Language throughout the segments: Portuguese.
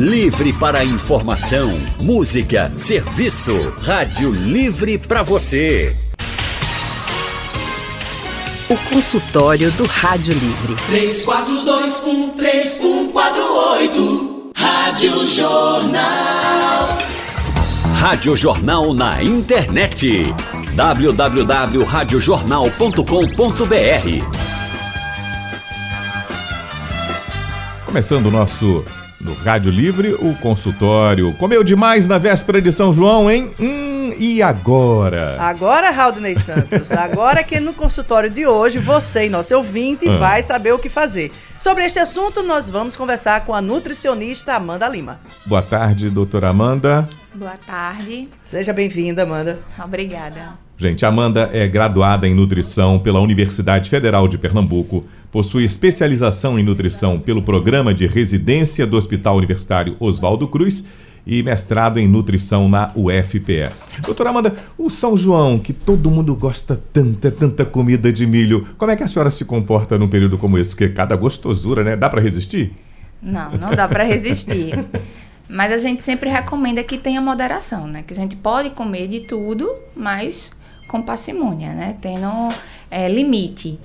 Livre para informação, música, serviço. Rádio Livre para você. O consultório do Rádio Livre. 34213148. Rádio Jornal. Rádio Jornal na internet. www.radiojornal.com.br Começando o nosso no Rádio Livre, o consultório. Comeu demais na véspera de São João, hein? Hum, e agora? Agora, Raudney Santos, agora que no consultório de hoje, você e nosso ouvinte ah. vai saber o que fazer. Sobre este assunto, nós vamos conversar com a nutricionista Amanda Lima. Boa tarde, doutora Amanda. Boa tarde. Seja bem-vinda, Amanda. Obrigada. Gente, Amanda é graduada em nutrição pela Universidade Federal de Pernambuco Possui especialização em nutrição pelo programa de residência do Hospital Universitário Oswaldo Cruz e mestrado em nutrição na UFPE. Doutora Amanda, o São João, que todo mundo gosta tanta, tanta comida de milho, como é que a senhora se comporta num período como esse? Porque cada gostosura, né? Dá para resistir? Não, não dá para resistir. mas a gente sempre recomenda que tenha moderação, né? Que a gente pode comer de tudo, mas com parcimônia, né? Tendo é, limite.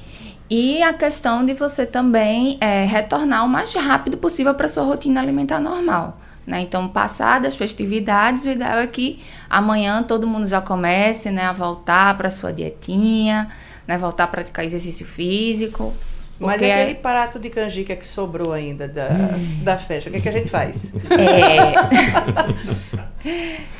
E a questão de você também é, retornar o mais rápido possível para sua rotina alimentar normal. Né? Então, passadas as festividades, o ideal é que amanhã todo mundo já comece né, a voltar para sua dietinha, né, voltar a praticar exercício físico. Mas aquele é... prato de canjica que sobrou ainda da, hum. da festa, o que, é que a gente faz? É...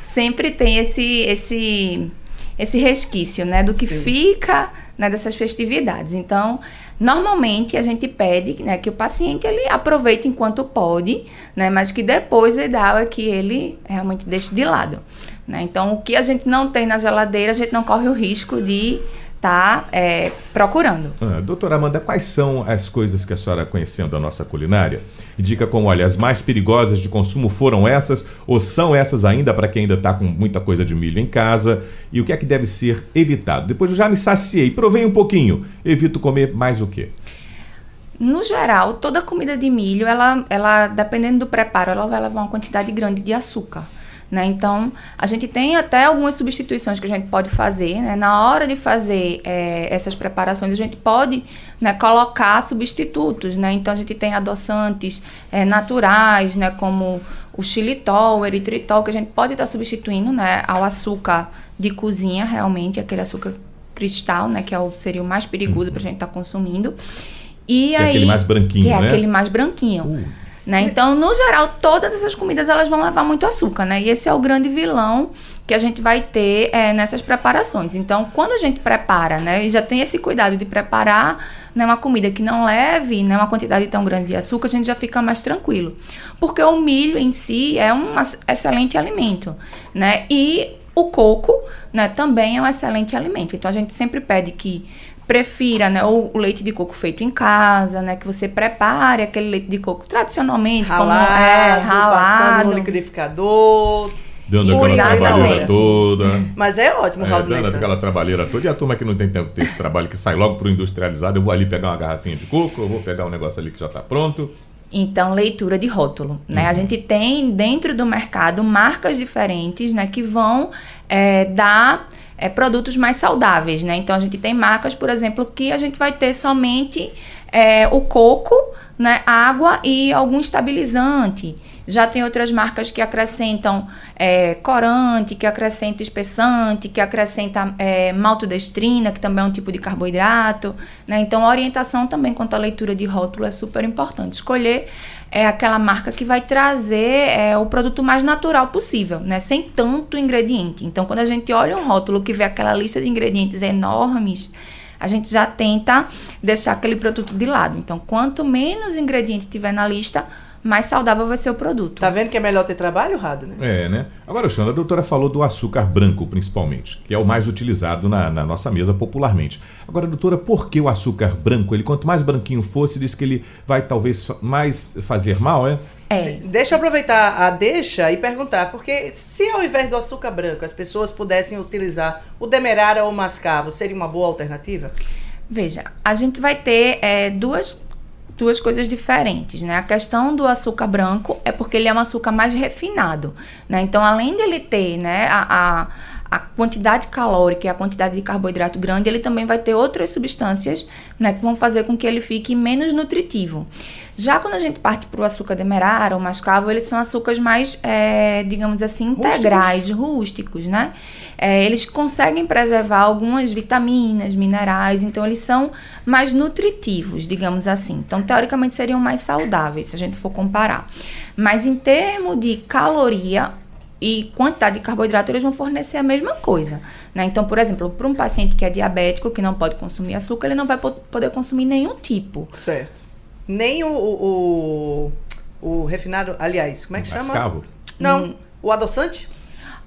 Sempre tem esse, esse, esse resquício, né? Do que Sim. fica né, dessas festividades. Então, normalmente a gente pede né, que o paciente ele aproveite enquanto pode, né, mas que depois o ideal é que ele realmente deixe de lado. Né? Então, o que a gente não tem na geladeira, a gente não corre o risco de está é, procurando. Ah, doutora Amanda, quais são as coisas que a senhora conhecendo da nossa culinária indica como, olha, as mais perigosas de consumo foram essas ou são essas ainda para quem ainda está com muita coisa de milho em casa e o que é que deve ser evitado? Depois eu já me saciei, provei um pouquinho, evito comer mais o quê? No geral, toda comida de milho, ela, ela, dependendo do preparo, ela vai levar uma quantidade grande de açúcar. Né? Então, a gente tem até algumas substituições que a gente pode fazer. Né? Na hora de fazer é, essas preparações, a gente pode né, colocar substitutos. Né? Então, a gente tem adoçantes é, naturais, né, como o xilitol, o eritritol, que a gente pode estar substituindo né, ao açúcar de cozinha, realmente, aquele açúcar cristal, né, que é o, seria o mais perigoso uhum. para a gente estar tá consumindo. E que aí, é aquele mais branquinho, que é né? aquele mais branquinho. Uh. Né? Então, no geral, todas essas comidas elas vão levar muito açúcar, né? E esse é o grande vilão que a gente vai ter é, nessas preparações. Então, quando a gente prepara, né, e já tem esse cuidado de preparar né, uma comida que não leve né, uma quantidade tão grande de açúcar, a gente já fica mais tranquilo. Porque o milho em si é um excelente alimento, né? E o coco, né, também é um excelente alimento. Então, a gente sempre pede que prefira né, o, o, leite de coco feito em casa, né, que você prepare aquele leite de coco tradicionalmente, ralado, como é, ralado, no liquidificador, Dando aquela trabalheira toda. Mas é ótimo, é, Dando aquela trabalheira toda. E a turma que não tem tempo de ter esse trabalho, que sai logo para o industrializado, eu vou ali pegar uma garrafinha de coco, eu vou pegar um negócio ali que já está pronto. Então, leitura de rótulo. Né? Uhum. A gente tem dentro do mercado marcas diferentes né, que vão é, dar é, produtos mais saudáveis, né? Então a gente tem marcas, por exemplo, que a gente vai ter somente é, o coco, né, água e algum estabilizante. Já tem outras marcas que acrescentam é, corante, que acrescenta espessante, que acrescenta é, maltodestrina, que também é um tipo de carboidrato. Né? Então, a orientação também quanto à leitura de rótulo é super importante. Escolher é aquela marca que vai trazer é, o produto mais natural possível, né? Sem tanto ingrediente. Então, quando a gente olha um rótulo que vê aquela lista de ingredientes enormes, a gente já tenta deixar aquele produto de lado. Então, quanto menos ingrediente tiver na lista, mais saudável vai ser o produto. Tá vendo que é melhor ter trabalho, Rado, né? É, né? Agora, Xana, a doutora falou do açúcar branco, principalmente, que é o mais utilizado na, na, nossa mesa popularmente. Agora, doutora, por que o açúcar branco? Ele, quanto mais branquinho fosse, diz que ele vai talvez mais fazer mal, é? É. Deixa eu aproveitar a deixa e perguntar, porque se ao invés do açúcar branco as pessoas pudessem utilizar o demerara ou o mascavo, seria uma boa alternativa? Veja, a gente vai ter é, duas duas coisas diferentes, né? A questão do açúcar branco é porque ele é um açúcar mais refinado, né? Então, além dele ter, né, a, a a quantidade calórica e a quantidade de carboidrato grande, ele também vai ter outras substâncias né, que vão fazer com que ele fique menos nutritivo. Já quando a gente parte para o açúcar demerara ou mascavo, eles são açúcares mais, é, digamos assim, integrais, rústicos, rústicos né? É, eles conseguem preservar algumas vitaminas, minerais, então eles são mais nutritivos, digamos assim. Então, teoricamente, seriam mais saudáveis, se a gente for comparar. Mas em termos de caloria, e quantidade de carboidrato, eles vão fornecer a mesma coisa. Né? Então, por exemplo, para um paciente que é diabético, que não pode consumir açúcar, ele não vai poder consumir nenhum tipo. Certo. Nem o, o, o refinado, aliás, como é que chama? Mascavo? Não, hum. o adoçante?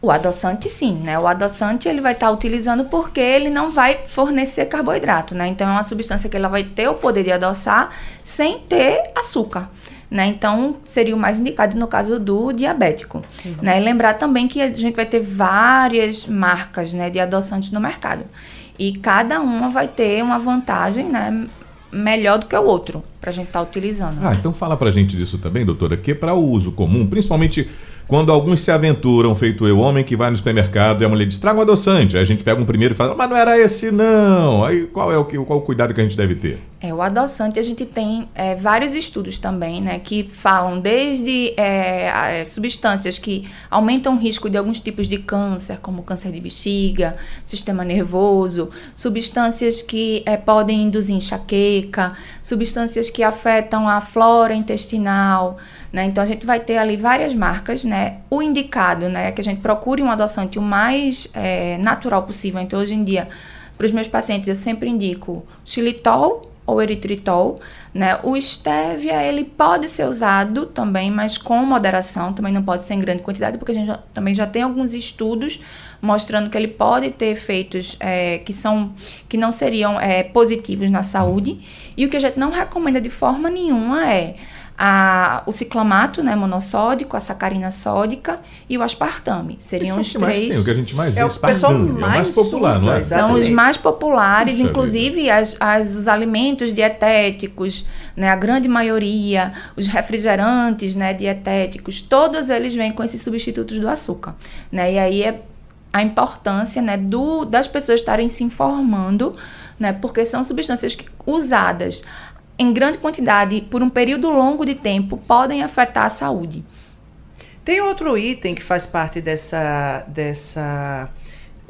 O adoçante sim, né? O adoçante ele vai estar tá utilizando porque ele não vai fornecer carboidrato, né? Então é uma substância que ela vai ter o poder de adoçar sem ter açúcar. Né? Então, seria o mais indicado no caso do diabético. Né? E lembrar também que a gente vai ter várias marcas né, de adoçantes no mercado. E cada uma vai ter uma vantagem né, melhor do que o outro para a gente estar tá utilizando. Ah, então fala para a gente disso também, doutora, que para o uso comum, principalmente quando alguns se aventuram, feito eu, homem que vai no supermercado e a mulher diz, traga um adoçante. Aí a gente pega um primeiro e fala, mas não era esse não. Aí qual é o, que, qual o cuidado que a gente deve ter? É, o adoçante a gente tem é, vários estudos também, né, que falam desde é, substâncias que aumentam o risco de alguns tipos de câncer, como câncer de bexiga, sistema nervoso, substâncias que é, podem induzir enxaqueca, substâncias que afetam a flora intestinal, né? Então a gente vai ter ali várias marcas, né? O indicado, né, é que a gente procure um adoçante o mais é, natural possível. Então hoje em dia, para os meus pacientes eu sempre indico xilitol ou eritritol, né? O stevia, ele pode ser usado também, mas com moderação, também não pode ser em grande quantidade, porque a gente já, também já tem alguns estudos mostrando que ele pode ter efeitos é, que são que não seriam é, positivos na saúde. E o que a gente não recomenda de forma nenhuma é a, o ciclamato, né, monossódico, a sacarina sódica e o aspartame. Seriam os três. Tem, o que a gente mais é o pessoal mais, é mais popular, usa, não é? São os mais populares, Puxa inclusive as, as, os alimentos dietéticos, né, a grande maioria, os refrigerantes, né, dietéticos, todos eles vêm com esses substitutos do açúcar, né? E aí é a importância, né, do, das pessoas estarem se informando, né, porque são substâncias que, usadas em grande quantidade por um período longo de tempo podem afetar a saúde. Tem outro item que faz parte dessa, dessa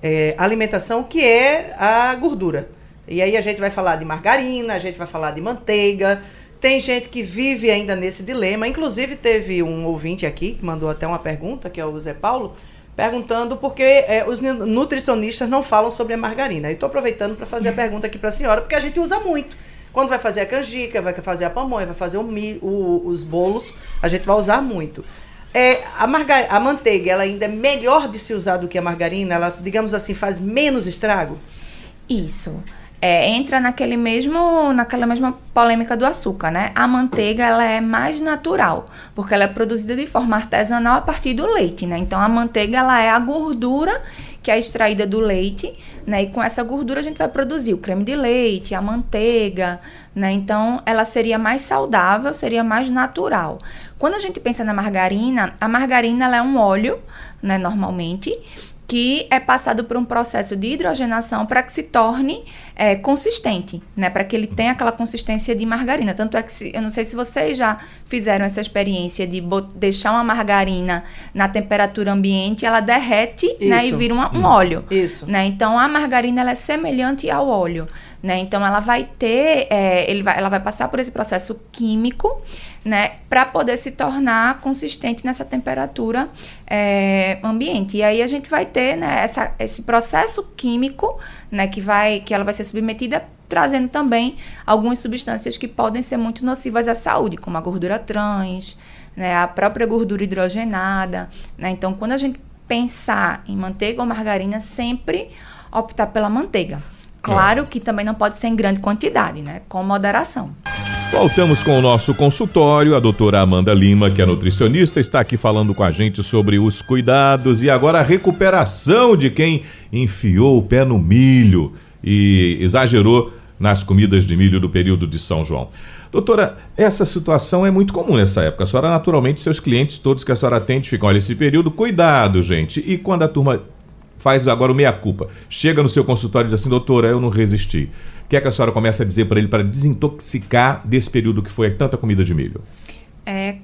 é, alimentação que é a gordura. E aí a gente vai falar de margarina, a gente vai falar de manteiga. Tem gente que vive ainda nesse dilema. Inclusive, teve um ouvinte aqui que mandou até uma pergunta, que é o Zé Paulo, perguntando por que é, os nutricionistas não falam sobre a margarina. E estou aproveitando para fazer a pergunta aqui para a senhora, porque a gente usa muito. Quando vai fazer a canjica, vai fazer a pamonha, vai fazer o, o, os bolos, a gente vai usar muito. É, a, margar, a manteiga, ela ainda é melhor de se usar do que a margarina? Ela, digamos assim, faz menos estrago? Isso. É, entra naquele mesmo, naquela mesma polêmica do açúcar, né? A manteiga ela é mais natural, porque ela é produzida de forma artesanal a partir do leite, né? Então a manteiga ela é a gordura que é extraída do leite né? E com essa gordura a gente vai produzir o creme de leite, a manteiga, né? Então ela seria mais saudável, seria mais natural. Quando a gente pensa na margarina, a margarina é um óleo, né, normalmente, que é passado por um processo de hidrogenação para que se torne é, consistente, né? Para que ele tenha aquela consistência de margarina. Tanto é que se, eu não sei se vocês já fizeram essa experiência de deixar uma margarina na temperatura ambiente, ela derrete, né? E vira uma, um óleo. Isso. Né? Então a margarina ela é semelhante ao óleo, né? Então ela vai ter, é, ele vai, ela vai passar por esse processo químico né, para poder se tornar consistente nessa temperatura é, ambiente. E aí a gente vai ter né, essa, esse processo químico, né, que vai, que ela vai ser submetida, trazendo também algumas substâncias que podem ser muito nocivas à saúde, como a gordura trans, né, a própria gordura hidrogenada. Né? Então, quando a gente pensar em manteiga ou margarina, sempre optar pela manteiga. Claro que também não pode ser em grande quantidade, né? Com moderação. Voltamos com o nosso consultório. A doutora Amanda Lima, que é nutricionista, está aqui falando com a gente sobre os cuidados e agora a recuperação de quem enfiou o pé no milho e exagerou nas comidas de milho do período de São João. Doutora, essa situação é muito comum nessa época. A senhora, naturalmente, seus clientes, todos que a senhora atende, ficam, olha, esse período, cuidado, gente. E quando a turma faz agora o meia-culpa, chega no seu consultório e diz assim, doutora, eu não resisti. O que é que a senhora começa a dizer para ele para desintoxicar desse período que foi tanta comida de milho? É,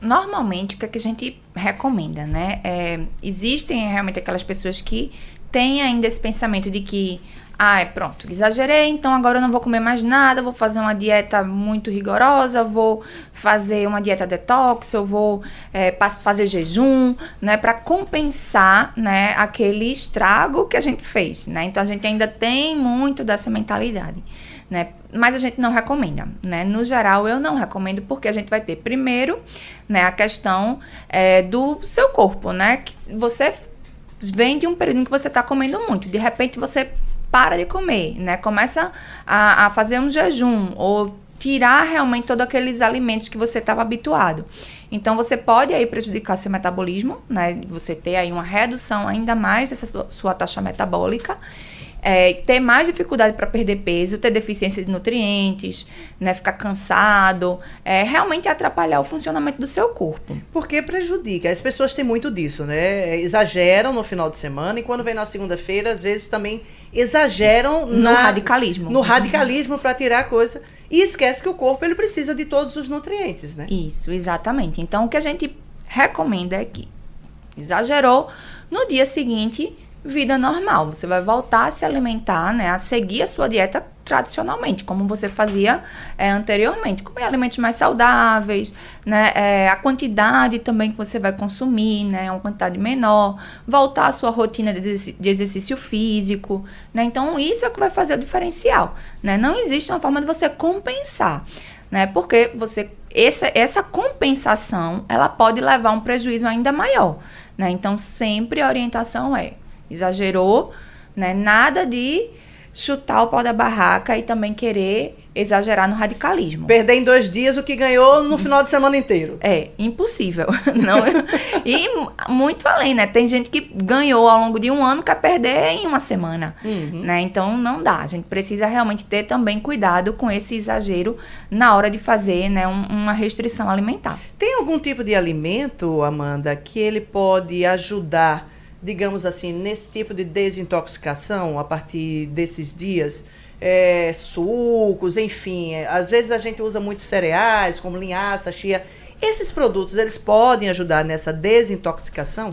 normalmente, o que, é que a gente recomenda, né? É, existem realmente aquelas pessoas que têm ainda esse pensamento de que ah, é pronto, exagerei, então agora eu não vou comer mais nada, vou fazer uma dieta muito rigorosa, vou fazer uma dieta detox, eu vou é, fazer jejum, né, para compensar, né, aquele estrago que a gente fez, né? Então a gente ainda tem muito dessa mentalidade, né? Mas a gente não recomenda, né? No geral eu não recomendo porque a gente vai ter primeiro, né, a questão é, do seu corpo, né? Que você vem de um período em que você está comendo muito, de repente você para de comer, né? Começa a, a fazer um jejum ou tirar realmente todos aqueles alimentos que você estava habituado. Então você pode aí prejudicar seu metabolismo, né? Você ter aí uma redução ainda mais dessa sua taxa metabólica é, ter mais dificuldade para perder peso, ter deficiência de nutrientes, né, ficar cansado, é, realmente atrapalhar o funcionamento do seu corpo. Porque prejudica. As pessoas têm muito disso, né? Exageram no final de semana e quando vem na segunda-feira, às vezes também exageram no na, radicalismo. No radicalismo para tirar a coisa e esquece que o corpo ele precisa de todos os nutrientes, né? Isso, exatamente. Então o que a gente recomenda é que exagerou no dia seguinte vida normal. Você vai voltar a se alimentar, né? A seguir a sua dieta tradicionalmente, como você fazia é, anteriormente. Comer alimentos mais saudáveis, né? É, a quantidade também que você vai consumir, né? Uma quantidade menor. Voltar à sua rotina de, de exercício físico, né? Então, isso é que vai fazer o diferencial, né? Não existe uma forma de você compensar, né? Porque você... Essa, essa compensação, ela pode levar a um prejuízo ainda maior, né? Então, sempre a orientação é exagerou, né? Nada de chutar o pau da barraca e também querer exagerar no radicalismo. Perder em dois dias o que ganhou no final de semana inteiro. É, impossível. Não, e muito além, né? Tem gente que ganhou ao longo de um ano, quer perder em uma semana. Uhum. Né? Então não dá. A gente precisa realmente ter também cuidado com esse exagero na hora de fazer né, um, uma restrição alimentar. Tem algum tipo de alimento, Amanda, que ele pode ajudar digamos assim, nesse tipo de desintoxicação a partir desses dias? É, sucos, enfim. É, às vezes a gente usa muitos cereais, como linhaça, chia. Esses produtos, eles podem ajudar nessa desintoxicação?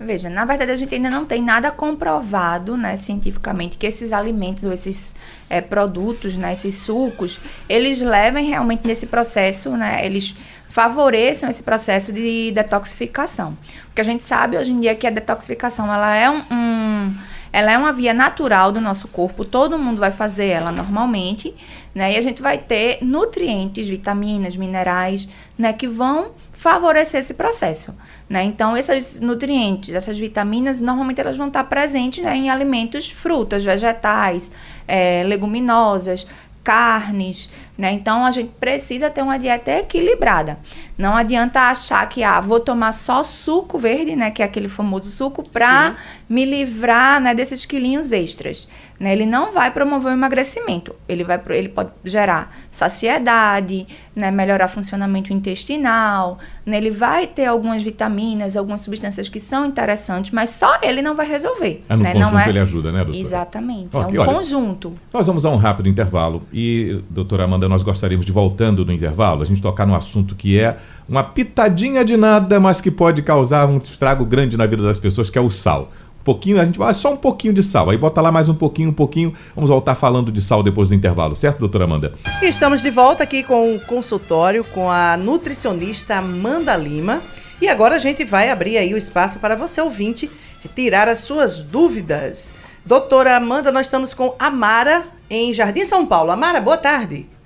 Veja, na verdade a gente ainda não tem nada comprovado, né, cientificamente, que esses alimentos ou esses é, produtos, né, esses sucos, eles levem realmente nesse processo, né, eles favoreçam esse processo de detoxificação. Porque a gente sabe hoje em dia que a detoxificação ela é um, um ela é uma via natural do nosso corpo, todo mundo vai fazer ela normalmente, né? E a gente vai ter nutrientes, vitaminas, minerais, né, que vão favorecer esse processo, né? Então, esses nutrientes, essas vitaminas, normalmente elas vão estar presentes né, em alimentos, frutas, vegetais, é, leguminosas, carnes, né? Então a gente precisa ter uma dieta equilibrada. Não adianta achar que ah, vou tomar só suco verde, né, que é aquele famoso suco para me livrar, né, desses quilinhos extras. Né? Ele não vai promover o emagrecimento. Ele vai ele pode gerar saciedade, né, melhorar funcionamento intestinal, né? Ele vai ter algumas vitaminas, algumas substâncias que são interessantes, mas só ele não vai resolver. É no né? conjunto não é... ele ajuda, né, doutora? Exatamente. Okay, é um olha, conjunto. Nós vamos a um rápido intervalo e, doutora Amanda, nós gostaríamos de, voltando no intervalo, a gente tocar num assunto que é uma pitadinha de nada, mas que pode causar um estrago grande na vida das pessoas, que é o sal. Um pouquinho, a gente vai só um pouquinho de sal. Aí bota lá mais um pouquinho, um pouquinho. Vamos voltar falando de sal depois do intervalo, certo, doutora Amanda? Estamos de volta aqui com o consultório com a nutricionista Amanda Lima. E agora a gente vai abrir aí o espaço para você, ouvinte, tirar as suas dúvidas. Doutora Amanda, nós estamos com Amara em Jardim São Paulo. Amara, boa tarde.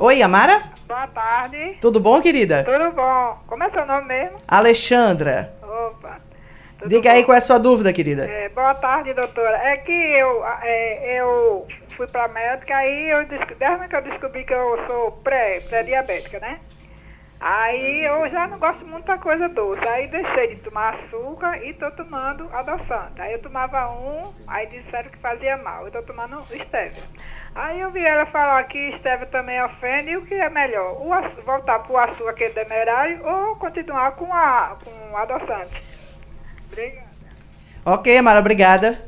Oi, Amara? Boa tarde. Tudo bom, querida? Tudo bom. Como é seu nome mesmo? Alexandra. Opa. Tudo Diga bom? aí qual é a sua dúvida, querida. É, boa tarde, doutora. É que eu, é, eu fui pra médica, aí eu descobri, desde que eu descobri que eu sou pré, pré-diabética, né? Aí eu já não gosto muito da coisa doce. Aí deixei de tomar açúcar e tô tomando adoçante. Aí eu tomava um, aí disseram que fazia mal. Eu tô tomando stevia. Aí eu vi ela falar que stevia também ofende e o que é melhor? O voltar pro açúcar que é demerário ou continuar com a com adoçante? Obrigada. Ok, Amara, obrigada.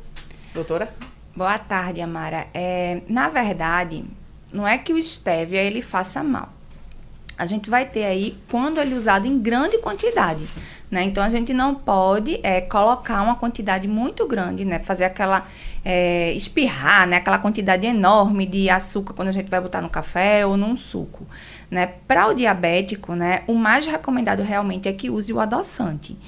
Doutora? Boa tarde, Amara. É, na verdade, não é que o stevia ele faça mal. A gente vai ter aí quando ele é usado em grande quantidade, né? Então a gente não pode é, colocar uma quantidade muito grande, né? Fazer aquela é, espirrar, né? Aquela quantidade enorme de açúcar quando a gente vai botar no café ou num suco, né? Para o diabético, né? O mais recomendado realmente é que use o adoçante.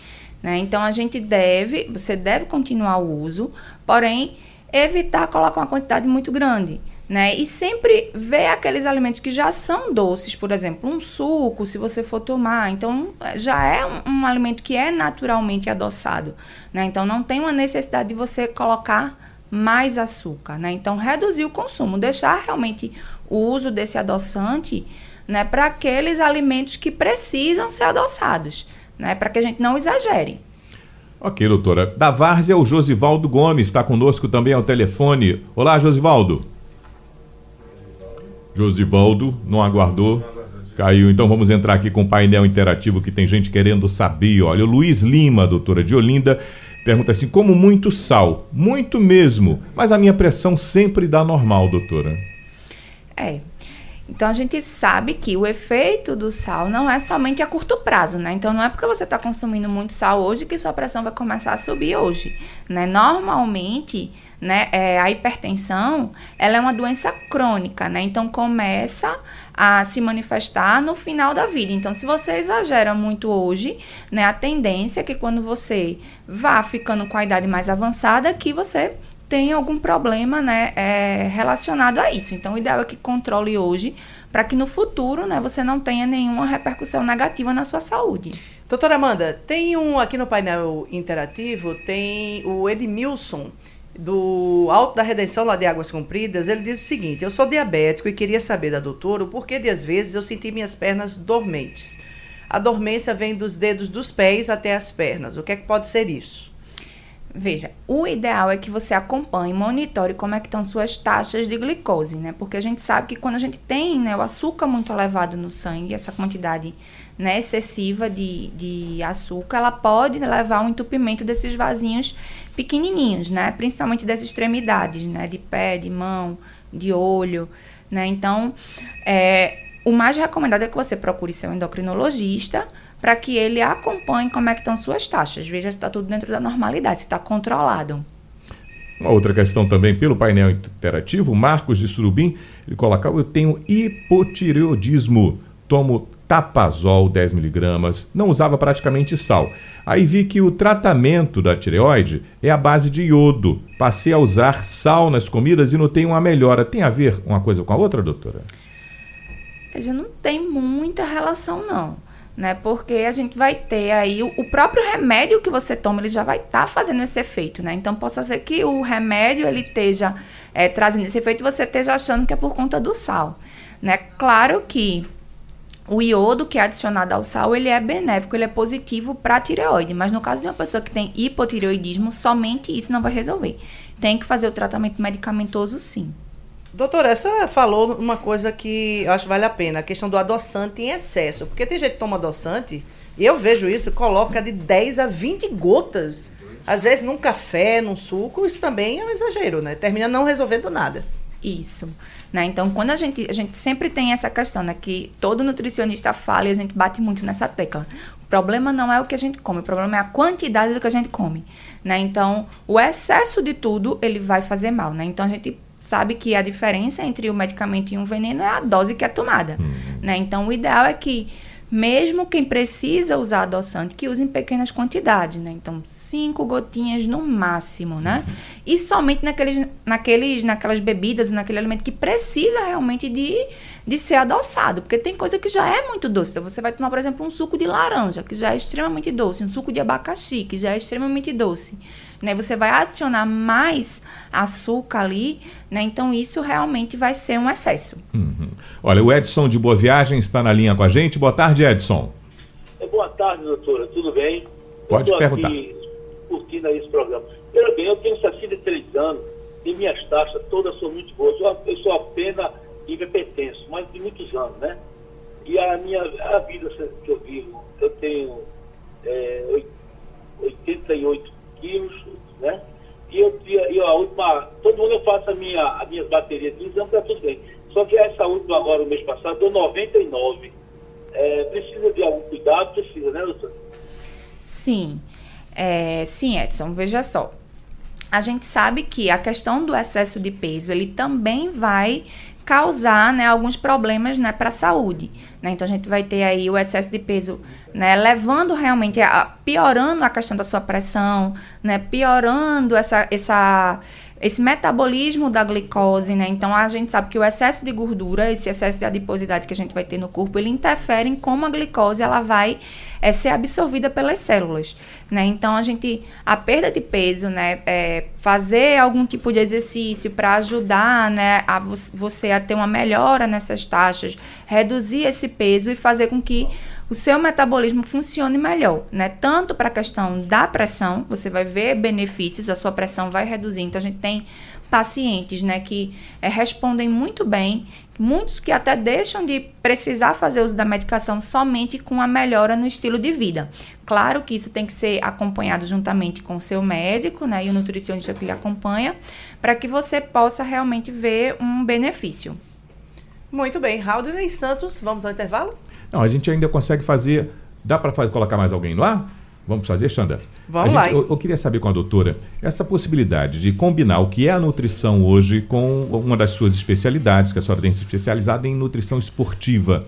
Né? Então a gente deve, você deve continuar o uso, porém evitar colocar uma quantidade muito grande. Né? E sempre ver aqueles alimentos que já são doces, por exemplo, um suco, se você for tomar. Então, já é um, um alimento que é naturalmente adoçado. Né? Então, não tem uma necessidade de você colocar mais açúcar. Né? Então, reduzir o consumo, deixar realmente o uso desse adoçante né, para aqueles alimentos que precisam ser adoçados né? Para que a gente não exagere. Ok, doutora. Da Várzea, o Josivaldo Gomes está conosco também ao telefone. Olá, Josivaldo. Josivaldo, não aguardou? Caiu. Então vamos entrar aqui com o painel interativo que tem gente querendo saber. Olha, o Luiz Lima, doutora de Olinda, pergunta assim: como muito sal? Muito mesmo. Mas a minha pressão sempre dá normal, doutora. É. Então a gente sabe que o efeito do sal não é somente a curto prazo, né? Então não é porque você está consumindo muito sal hoje que sua pressão vai começar a subir hoje, né? Normalmente, né, é, a hipertensão, ela é uma doença crônica, né? Então começa a se manifestar no final da vida. Então se você exagera muito hoje, né, a tendência é que quando você vá ficando com a idade mais avançada, que você tem algum problema né, é, relacionado a isso. Então, o ideal é que controle hoje, para que no futuro né, você não tenha nenhuma repercussão negativa na sua saúde. Doutora Amanda, tem um aqui no painel interativo, tem o Edmilson, do Alto da Redenção, lá de Águas Compridas. Ele diz o seguinte: Eu sou diabético e queria saber da doutora o porquê de, às vezes, eu senti minhas pernas dormentes. A dormência vem dos dedos dos pés até as pernas. O que é que pode ser isso? Veja, o ideal é que você acompanhe, monitore como é que estão suas taxas de glicose, né? Porque a gente sabe que quando a gente tem né, o açúcar muito elevado no sangue, essa quantidade né, excessiva de, de açúcar, ela pode levar ao entupimento desses vasinhos pequenininhos, né? Principalmente das extremidades, né? De pé, de mão, de olho, né? Então, é, o mais recomendado é que você procure seu endocrinologista para que ele acompanhe como é que estão suas taxas. Veja se está tudo dentro da normalidade, se está controlado. Uma outra questão também pelo painel interativo, Marcos de Surubim, ele coloca, eu tenho hipotireoidismo, tomo tapazol 10 miligramas, não usava praticamente sal. Aí vi que o tratamento da tireoide é a base de iodo. Passei a usar sal nas comidas e notei uma melhora. Tem a ver uma coisa com a outra, doutora? Veja, não tem muita relação não né? Porque a gente vai ter aí o, o próprio remédio que você toma, ele já vai estar tá fazendo esse efeito, né? Então possa ser que o remédio ele esteja é, trazendo esse efeito e você esteja achando que é por conta do sal, né? Claro que o iodo que é adicionado ao sal, ele é benéfico, ele é positivo para a tireoide, mas no caso de uma pessoa que tem hipotireoidismo, somente isso não vai resolver. Tem que fazer o tratamento medicamentoso sim. Doutora, a senhora falou uma coisa que eu acho que vale a pena, a questão do adoçante em excesso. Porque tem gente que toma adoçante, e eu vejo isso, coloca de 10 a 20 gotas. Às vezes num café, num suco, isso também é um exagero, né? Termina não resolvendo nada. Isso. Né? Então, quando a gente, a gente sempre tem essa questão, né? Que todo nutricionista fala e a gente bate muito nessa tecla. O problema não é o que a gente come, o problema é a quantidade do que a gente come. Né? Então, o excesso de tudo, ele vai fazer mal, né? Então, a gente sabe que a diferença entre o medicamento e um veneno é a dose que é tomada, uhum. né? Então, o ideal é que mesmo quem precisa usar adoçante, que use em pequenas quantidades, né? Então, cinco gotinhas no máximo, né? Uhum. E somente naqueles, naqueles, naquelas bebidas, naquele alimento que precisa realmente de, de ser adoçado, porque tem coisa que já é muito doce. Então, você vai tomar, por exemplo, um suco de laranja, que já é extremamente doce, um suco de abacaxi, que já é extremamente doce. Né? Você vai adicionar mais açúcar ali, né? Então, isso realmente vai ser um excesso. Uhum. Olha, o Edson de Boa Viagem está na linha com a gente. Boa tarde, Edson. Boa tarde, doutora. Tudo bem? Pode eu tô perguntar. Aqui curtindo aí esse programa. Pelo bem, eu tenho 63 anos e minhas taxas todas são muito boas. Eu, sou apenas hipertenso, mas de muitos anos, né? E a minha a vida que eu vivo, eu tenho é, oit- 88 quilos, né? E eu, e a última, todo ano eu faço a minha, as minhas baterias de exame, tá tudo bem. Só que essa última agora, o mês passado, deu 99. É, precisa de algum cuidado? Precisa, né, doutor? Sim. É, sim, Edson, veja só. A gente sabe que a questão do excesso de peso, ele também vai causar né, alguns problemas né, para a saúde. Né? Então, a gente vai ter aí o excesso de peso né, levando realmente, a, piorando a questão da sua pressão, né, piorando essa, essa, esse metabolismo da glicose, né? Então a gente sabe que o excesso de gordura, esse excesso de adiposidade que a gente vai ter no corpo, ele interfere em como a glicose ela vai é, ser absorvida pelas células, né? Então a gente a perda de peso, né? É, fazer algum tipo de exercício para ajudar, né? A vo- você a ter uma melhora nessas taxas, reduzir esse peso e fazer com que o seu metabolismo funcione melhor, né? Tanto para a questão da pressão, você vai ver benefícios, a sua pressão vai reduzir. Então a gente tem pacientes, né, que eh, respondem muito bem, muitos que até deixam de precisar fazer uso da medicação somente com a melhora no estilo de vida. Claro que isso tem que ser acompanhado juntamente com o seu médico, né, e o nutricionista que lhe acompanha, para que você possa realmente ver um benefício. Muito bem. Raudney Santos, vamos ao intervalo? Não, a gente ainda consegue fazer. Dá para colocar mais alguém no ar? Vamos fazer, Xanda? Vamos A lá, gente- hein? eu, eu queria saber com a doutora essa possibilidade de combinar o que é a nutrição hoje com uma das suas especialidades, que a senhora tem se especializado em nutrição esportiva.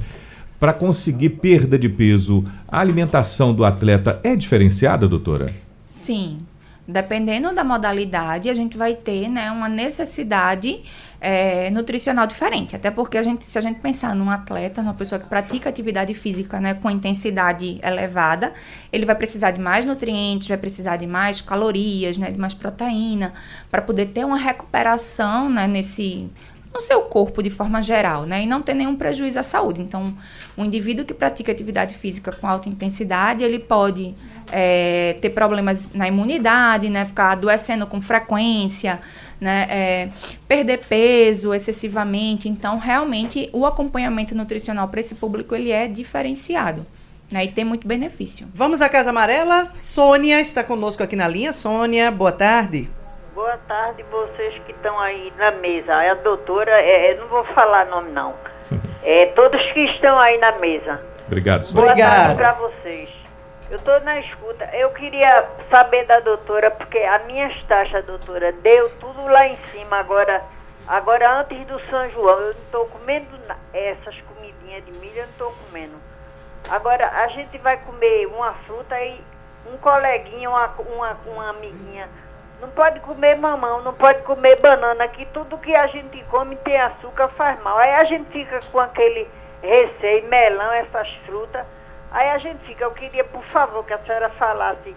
Para conseguir perda de peso, a alimentação do atleta é diferenciada, doutora? Sim. Dependendo da modalidade, a gente vai ter né, uma necessidade é, nutricional diferente. Até porque a gente, se a gente pensar num atleta, numa pessoa que pratica atividade física né, com intensidade elevada, ele vai precisar de mais nutrientes, vai precisar de mais calorias, né, de mais proteína, para poder ter uma recuperação né, nesse no seu corpo de forma geral, né? E não ter nenhum prejuízo à saúde. Então, um indivíduo que pratica atividade física com alta intensidade, ele pode é, ter problemas na imunidade, né? Ficar adoecendo com frequência, né? É, perder peso excessivamente. Então, realmente, o acompanhamento nutricional para esse público, ele é diferenciado. Né? E tem muito benefício. Vamos à Casa Amarela. Sônia está conosco aqui na linha. Sônia, boa tarde. Boa tarde, vocês que estão aí na mesa. A doutora, é, é, não vou falar nome não. É, todos que estão aí na mesa. Obrigado, senhor. Boa tarde para vocês. Eu estou na escuta. Eu queria saber da doutora, porque as minhas taxas, doutora, deu tudo lá em cima. Agora, agora antes do São João, eu não estou comendo essas comidinhas de milho, eu não estou comendo. Agora, a gente vai comer uma fruta e um coleguinha, uma, uma, uma amiguinha. Não pode comer mamão, não pode comer banana, que tudo que a gente come tem açúcar, faz mal. Aí a gente fica com aquele receio, melão, essas frutas. Aí a gente fica, eu queria, por favor, que a senhora falasse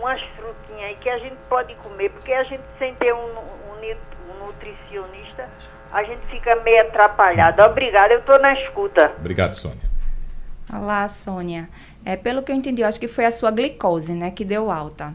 umas frutinhas aí que a gente pode comer, porque a gente sem ter um, um, um nutricionista, a gente fica meio atrapalhado. Obrigada, eu estou na escuta. Obrigado, Sônia. Olá, Sônia. É, pelo que eu entendi, eu acho que foi a sua glicose, né, que deu alta.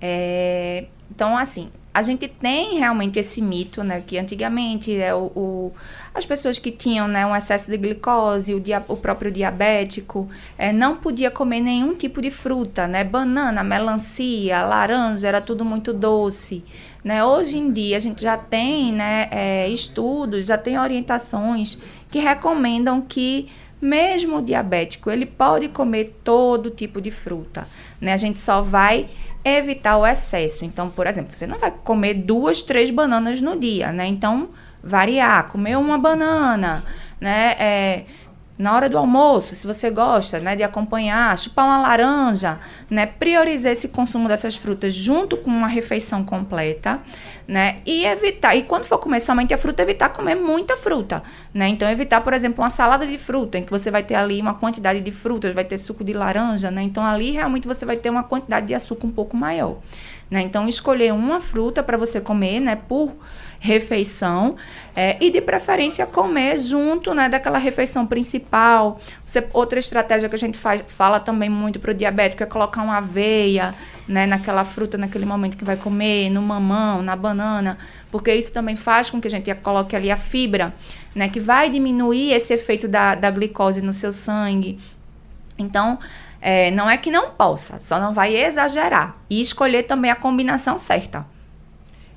É, então, assim, a gente tem realmente esse mito, né, que antigamente é, o, o- as pessoas que tinham, né, um excesso de glicose, o, dia- o próprio diabético, é, não podia comer nenhum tipo de fruta, né, banana, melancia, laranja, era tudo muito doce. Né? Hoje em dia a gente já tem né, é, estudos, já tem orientações que recomendam que mesmo o diabético ele pode comer todo tipo de fruta. Né? A gente só vai evitar o excesso. Então, por exemplo, você não vai comer duas, três bananas no dia, né? Então, variar, comer uma banana, né? É, na hora do almoço, se você gosta, né, de acompanhar, chupar uma laranja, né, priorizar esse consumo dessas frutas junto com uma refeição completa, né, e evitar, e quando for comer somente a fruta, evitar comer muita fruta, né, então evitar, por exemplo, uma salada de fruta, em que você vai ter ali uma quantidade de frutas, vai ter suco de laranja, né, então ali realmente você vai ter uma quantidade de açúcar um pouco maior, né, então escolher uma fruta para você comer, né, por refeição é, e de preferência comer junto né, daquela refeição principal. Você, outra estratégia que a gente faz, fala também muito para o diabético é colocar uma aveia né, naquela fruta naquele momento que vai comer, no mamão, na banana, porque isso também faz com que a gente coloque ali a fibra, né, que vai diminuir esse efeito da, da glicose no seu sangue. Então, é, não é que não possa, só não vai exagerar. E escolher também a combinação certa.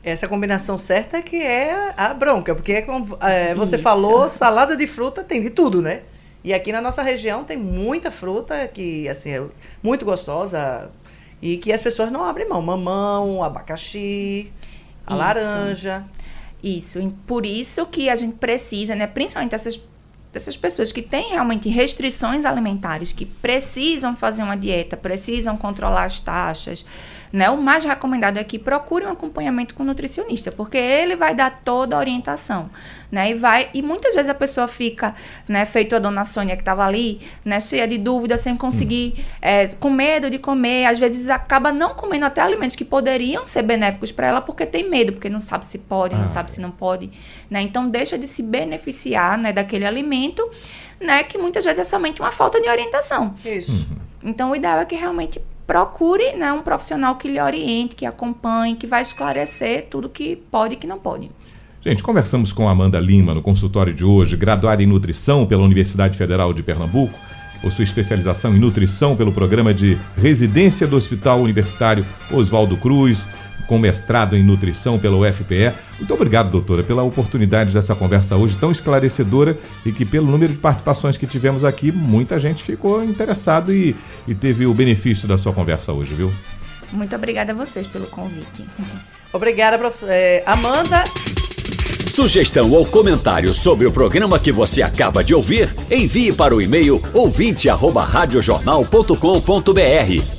Essa combinação certa é que é a bronca, porque como é, você Isso. falou, salada de fruta tem de tudo, né? E aqui na nossa região tem muita fruta que assim é muito gostosa e que as pessoas não abrem mão. Mamão, abacaxi, a isso. laranja. Isso. Por isso que a gente precisa, né? Principalmente essas, essas pessoas que têm realmente restrições alimentares, que precisam fazer uma dieta, precisam controlar as taxas né? O mais recomendado é que procure um acompanhamento com o nutricionista, porque ele vai dar toda a orientação, né? E vai e muitas vezes a pessoa fica, né, feito a dona Sônia que estava ali, né, cheia de dúvidas, sem conseguir, hum. é, com medo de comer, às vezes acaba não comendo até alimentos que poderiam ser benéficos para ela porque tem medo, porque não sabe se pode, ah. não sabe se não pode, né? Então deixa de se beneficiar, né, daquele alimento, né, que muitas vezes é somente uma falta de orientação. Isso. Uhum. Então o ideal é que realmente procure né, um profissional que lhe oriente, que acompanhe, que vai esclarecer tudo que pode e que não pode. Gente, conversamos com Amanda Lima no consultório de hoje, graduada em nutrição pela Universidade Federal de Pernambuco, possui especialização em nutrição pelo programa de residência do Hospital Universitário Oswaldo Cruz, com mestrado em nutrição pela UFPE. Muito obrigado, doutora, pela oportunidade dessa conversa hoje tão esclarecedora e que, pelo número de participações que tivemos aqui, muita gente ficou interessado e, e teve o benefício da sua conversa hoje, viu? Muito obrigada a vocês pelo convite. Obrigada, prof... É, Amanda. Sugestão ou comentário sobre o programa que você acaba de ouvir, envie para o e-mail ouvinte@radiojornal.com.br